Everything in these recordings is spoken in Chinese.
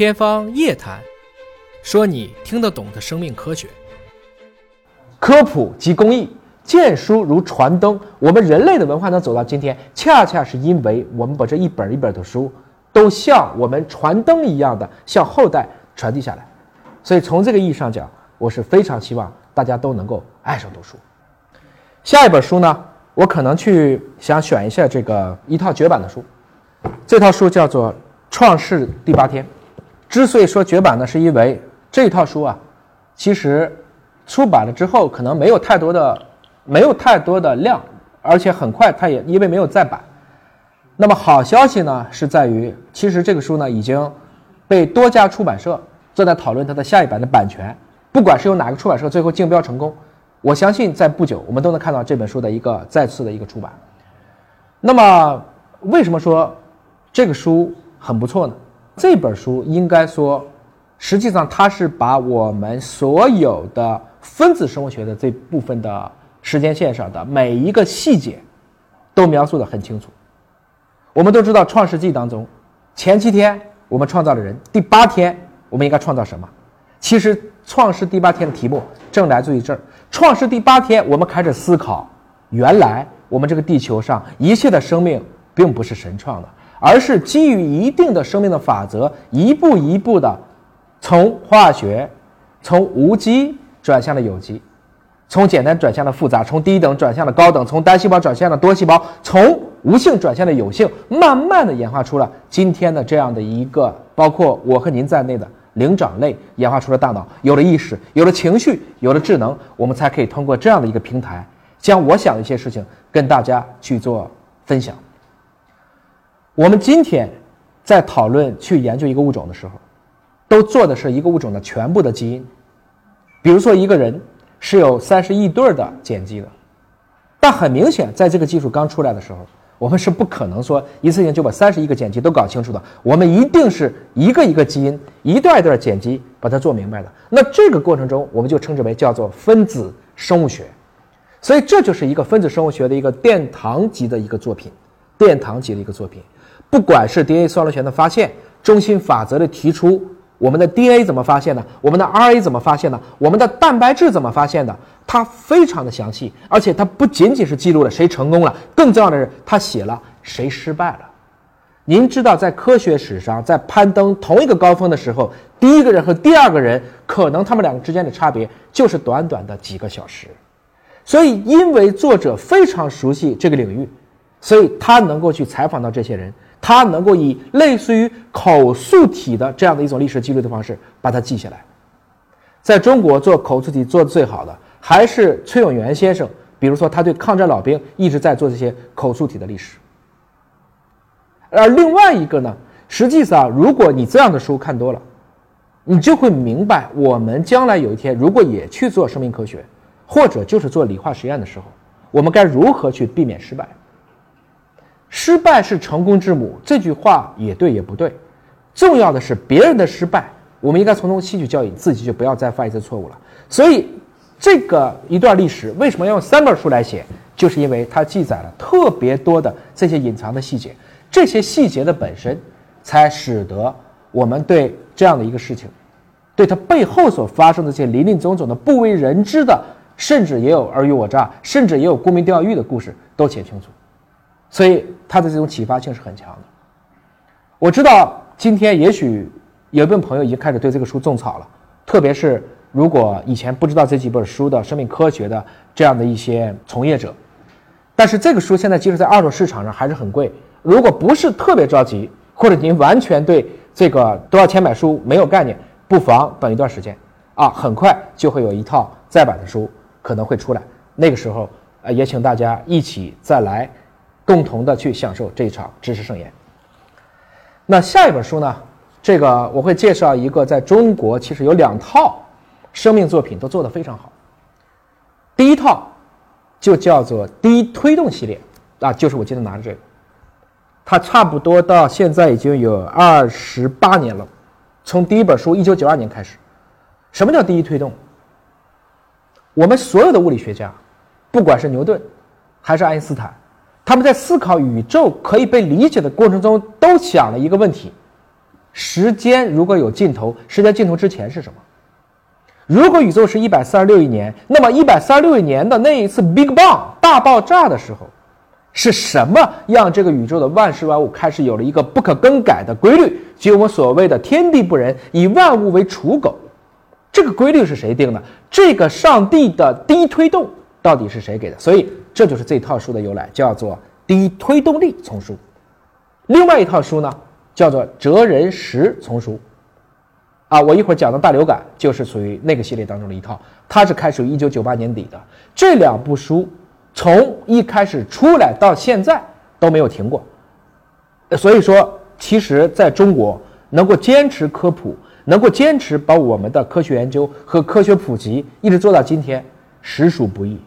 天方夜谭，说你听得懂的生命科学。科普及公益，见书如传灯。我们人类的文化能走到今天，恰恰是因为我们把这一本一本的书，都像我们传灯一样的向后代传递下来。所以从这个意义上讲，我是非常希望大家都能够爱上读书。下一本书呢，我可能去想选一下这个一套绝版的书，这套书叫做《创世第八天》。之所以说绝版呢，是因为这套书啊，其实出版了之后可能没有太多的没有太多的量，而且很快它也因为没有再版。那么好消息呢，是在于其实这个书呢已经被多家出版社正在讨论它的下一版的版权，不管是由哪个出版社最后竞标成功。我相信在不久，我们都能看到这本书的一个再次的一个出版。那么，为什么说这个书很不错呢？这本书应该说，实际上它是把我们所有的分子生物学的这部分的时间线上的每一个细节，都描述的很清楚。我们都知道，《创世纪》当中，前七天我们创造了人，第八天我们应该创造什么？其实，《创世第八天》的题目正来自于这儿。创世第八天，我们开始思考，原来我们这个地球上一切的生命并不是神创的，而是基于一定的生命的法则，一步一步的从化学，从无机转向了有机，从简单转向了复杂，从低等转向了高等，从单细胞转向了多细胞，从无性转向了有性，慢慢的演化出了今天的这样的一个，包括我和您在内的。灵长类演化出了大脑，有了意识，有了情绪，有了智能，我们才可以通过这样的一个平台，将我想的一些事情跟大家去做分享。我们今天在讨论去研究一个物种的时候，都做的是一个物种的全部的基因。比如说，一个人是有三十亿对的碱基的，但很明显，在这个技术刚出来的时候。我们是不可能说一次性就把三十亿个碱基都搞清楚的，我们一定是一个一个基因，一段一段碱基把它做明白的。那这个过程中，我们就称之为叫做分子生物学。所以这就是一个分子生物学的一个殿堂级的一个作品，殿堂级的一个作品。不管是 DNA 双螺旋的发现，中心法则的提出。我们的 DNA 怎么发现的？我们的 RNA 怎么发现的？我们的蛋白质怎么发现的？它非常的详细，而且它不仅仅是记录了谁成功了，更重要的是它写了谁失败了。您知道，在科学史上，在攀登同一个高峰的时候，第一个人和第二个人，可能他们两个之间的差别就是短短的几个小时。所以，因为作者非常熟悉这个领域，所以他能够去采访到这些人。他能够以类似于口述体的这样的一种历史记录的方式把它记下来。在中国做口述体做的最好的还是崔永元先生，比如说他对抗战老兵一直在做这些口述体的历史。而另外一个呢，实际上如果你这样的书看多了，你就会明白，我们将来有一天如果也去做生命科学，或者就是做理化实验的时候，我们该如何去避免失败。失败是成功之母，这句话也对也不对。重要的是别人的失败，我们应该从中吸取教训，自己就不要再犯一次错误了。所以，这个一段历史为什么要用三本书来写？就是因为它记载了特别多的这些隐藏的细节，这些细节的本身，才使得我们对这样的一个事情，对它背后所发生的这些林林总总的不为人知的，甚至也有尔虞我诈，甚至也有沽名钓誉的故事，都写清楚。所以它的这种启发性是很强的。我知道今天也许有一部分朋友已经开始对这个书种草了，特别是如果以前不知道这几本书的生命科学的这样的一些从业者。但是这个书现在即使在二手市场上还是很贵。如果不是特别着急，或者您完全对这个多少钱买书没有概念，不妨等一段时间啊，很快就会有一套再版的书可能会出来。那个时候，呃，也请大家一起再来。共同的去享受这一场知识盛宴。那下一本书呢？这个我会介绍一个在中国其实有两套生命作品都做得非常好。第一套就叫做低推动系列啊，就是我今天拿的这个，它差不多到现在已经有二十八年了，从第一本书一九九二年开始。什么叫第一推动？我们所有的物理学家，不管是牛顿还是爱因斯坦。他们在思考宇宙可以被理解的过程中，都想了一个问题：时间如果有尽头，时间尽头之前是什么？如果宇宙是一百四十六亿年，那么一百三十六亿年的那一次 Big Bang 大爆炸的时候，是什么让这个宇宙的万事万物开始有了一个不可更改的规律？即我们所谓的天地不仁，以万物为刍狗。这个规律是谁定的？这个上帝的第一推动到底是谁给的？所以这就是这套书的由来，叫做第一推动力丛书。另外一套书呢，叫做哲人识丛书。啊，我一会儿讲的大流感就是属于那个系列当中的一套，它是开始于一九九八年底的。这两部书从一开始出来到现在都没有停过。所以说，其实在中国能够坚持科普。能够坚持把我们的科学研究和科学普及一直做到今天，实属不易。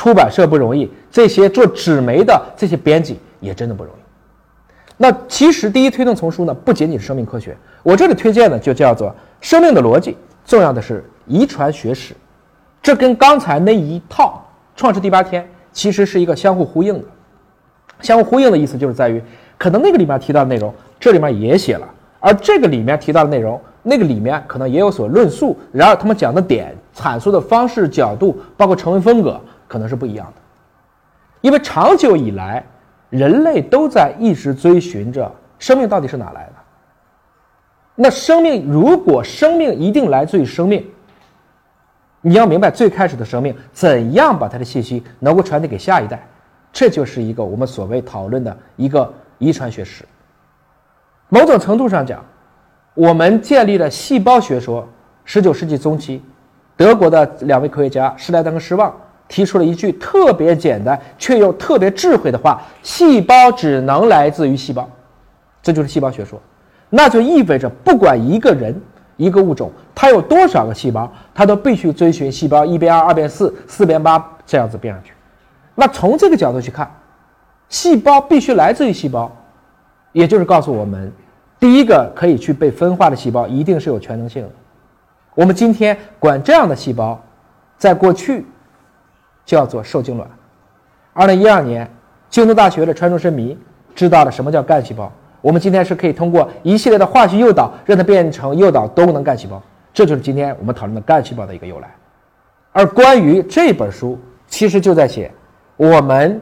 出版社不容易，这些做纸媒的这些编辑也真的不容易。那其实第一推动丛书呢，不仅仅是生命科学，我这里推荐的就叫做生命的逻辑，重要的是遗传学史。这跟刚才那一套创世第八天其实是一个相互呼应的。相互呼应的意思就是在于，可能那个里面提到的内容，这里面也写了，而这个里面提到的内容。那个里面可能也有所论述，然而他们讲的点、阐述的方式、角度，包括成文风格，可能是不一样的。因为长久以来，人类都在一直追寻着生命到底是哪来的。那生命如果生命一定来自于生命，你要明白最开始的生命怎样把它的信息能够传递给下一代，这就是一个我们所谓讨论的一个遗传学史。某种程度上讲。我们建立了细胞学说。十九世纪中期，德国的两位科学家施莱登和施旺提出了一句特别简单却又特别智慧的话：“细胞只能来自于细胞。”这就是细胞学说。那就意味着，不管一个人、一个物种，它有多少个细胞，它都必须遵循细胞一变二、二变四、四变八这样子变上去。那从这个角度去看，细胞必须来自于细胞，也就是告诉我们。第一个可以去被分化的细胞，一定是有全能性的。我们今天管这样的细胞，在过去叫做受精卵。二零一二年，京都大学的川中伸弥知道了什么叫干细胞。我们今天是可以通过一系列的化学诱导，让它变成诱导多功能干细胞。这就是今天我们讨论的干细胞的一个由来。而关于这本书，其实就在写我们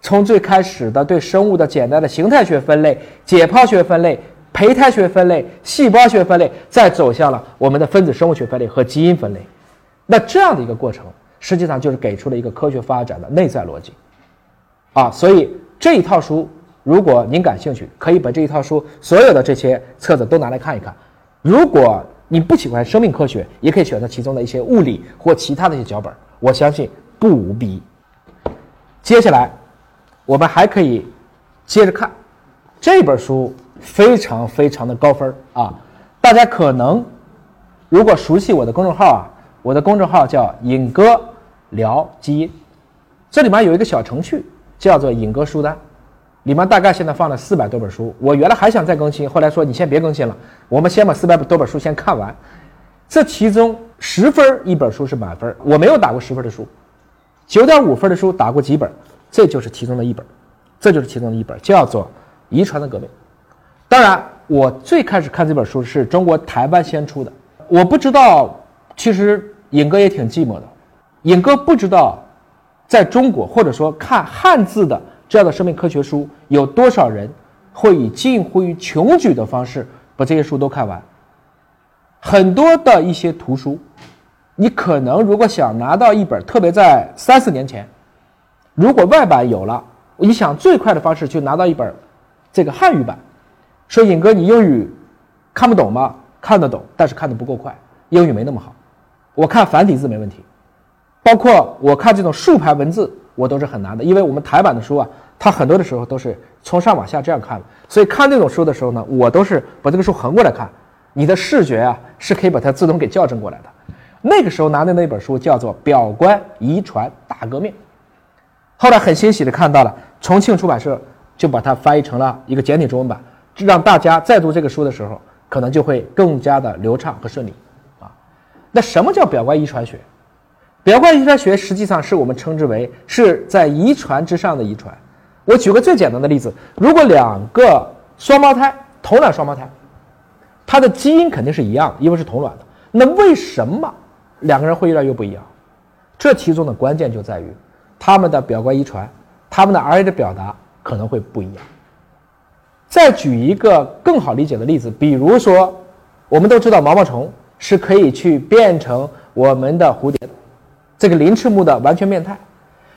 从最开始的对生物的简单的形态学分类、解剖学分类。胚胎学分类、细胞学分类，再走向了我们的分子生物学分类和基因分类。那这样的一个过程，实际上就是给出了一个科学发展的内在逻辑。啊，所以这一套书，如果您感兴趣，可以把这一套书所有的这些册子都拿来看一看。如果你不喜欢生命科学，也可以选择其中的一些物理或其他的一些脚本，我相信不无裨。接下来，我们还可以接着看这本书。非常非常的高分啊！大家可能如果熟悉我的公众号啊，我的公众号叫“尹哥聊基因”，这里面有一个小程序叫做“尹哥书单”，里面大概现在放了四百多本书。我原来还想再更新，后来说你先别更新了，我们先把四百多本书先看完。这其中十分一本书是满分，我没有打过十分的书，九点五分的书打过几本，这就是其中的一本，这就是其中的一本，叫做《遗传的革命》。当然，我最开始看这本书是中国台湾先出的。我不知道，其实尹哥也挺寂寞的。尹哥不知道，在中国或者说看汉字的这样的生命科学书，有多少人会以近乎于穷举的方式把这些书都看完。很多的一些图书，你可能如果想拿到一本，特别在三四年前，如果外版有了，你想最快的方式就拿到一本这个汉语版。说尹哥，你英语看不懂吗？看得懂，但是看得不够快，英语没那么好。我看繁体字没问题，包括我看这种竖排文字，我都是很难的，因为我们台版的书啊，它很多的时候都是从上往下这样看的，所以看这种书的时候呢，我都是把这个书横过来看。你的视觉啊，是可以把它自动给校正过来的。那个时候拿的那本书叫做《表观遗传大革命》，后来很欣喜的看到了重庆出版社就把它翻译成了一个简体中文版。让大家在读这个书的时候，可能就会更加的流畅和顺利，啊，那什么叫表观遗传学？表观遗传学实际上是我们称之为是在遗传之上的遗传。我举个最简单的例子，如果两个双胞胎，同卵双胞胎，它的基因肯定是一样，因为是同卵的。那为什么两个人会越来越不一样？这其中的关键就在于他们的表观遗传，他们的 RNA 的表达可能会不一样。再举一个更好理解的例子，比如说，我们都知道毛毛虫是可以去变成我们的蝴蝶的，这个鳞翅目的完全变态。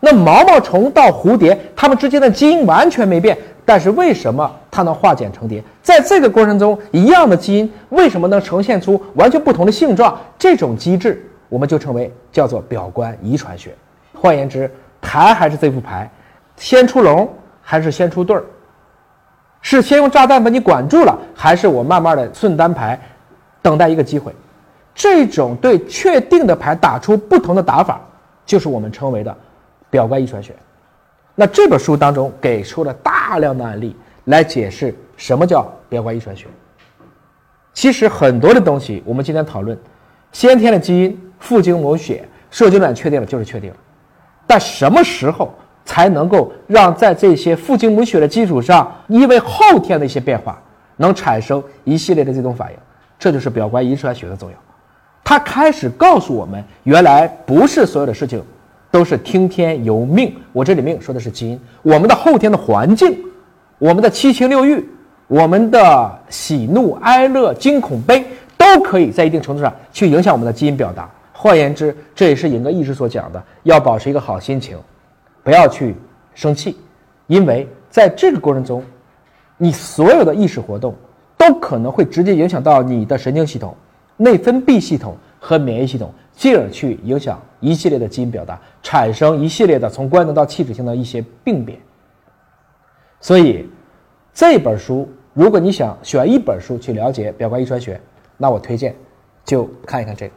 那毛毛虫到蝴蝶，它们之间的基因完全没变，但是为什么它能化茧成蝶？在这个过程中，一样的基因为什么能呈现出完全不同的性状？这种机制我们就称为叫做表观遗传学。换言之，牌还是这副牌，先出龙还是先出对儿？是先用炸弹把你管住了，还是我慢慢的顺单牌，等待一个机会？这种对确定的牌打出不同的打法，就是我们称为的。表观遗传学，那这本书当中给出了大量的案例来解释什么叫表观遗传学。其实很多的东西，我们今天讨论，先天的基因、父精母血、受精卵确定了就是确定了，但什么时候才能够让在这些父精母血的基础上，因为后天的一些变化，能产生一系列的这种反应？这就是表观遗传学的重要。他开始告诉我们，原来不是所有的事情。都是听天由命。我这里命说的是基因，我们的后天的环境，我们的七情六欲，我们的喜怒哀乐、惊恐悲，都可以在一定程度上去影响我们的基因表达。换言之，这也是尹哥一直所讲的，要保持一个好心情，不要去生气，因为在这个过程中，你所有的意识活动都可能会直接影响到你的神经系统、内分泌系统和免疫系统。进而去影响一系列的基因表达，产生一系列的从官能到气质性的一些病变。所以，这本书如果你想选一本书去了解表观遗传学，那我推荐就看一看这个。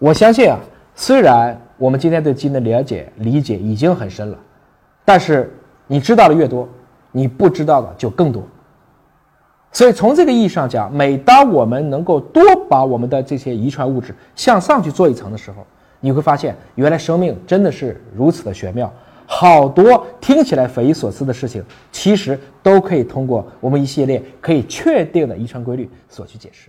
我相信啊，虽然我们今天对基因的了解理解已经很深了，但是你知道的越多，你不知道的就更多。所以从这个意义上讲，每当我们能够多把我们的这些遗传物质向上去做一层的时候，你会发现，原来生命真的是如此的玄妙。好多听起来匪夷所思的事情，其实都可以通过我们一系列可以确定的遗传规律所去解释。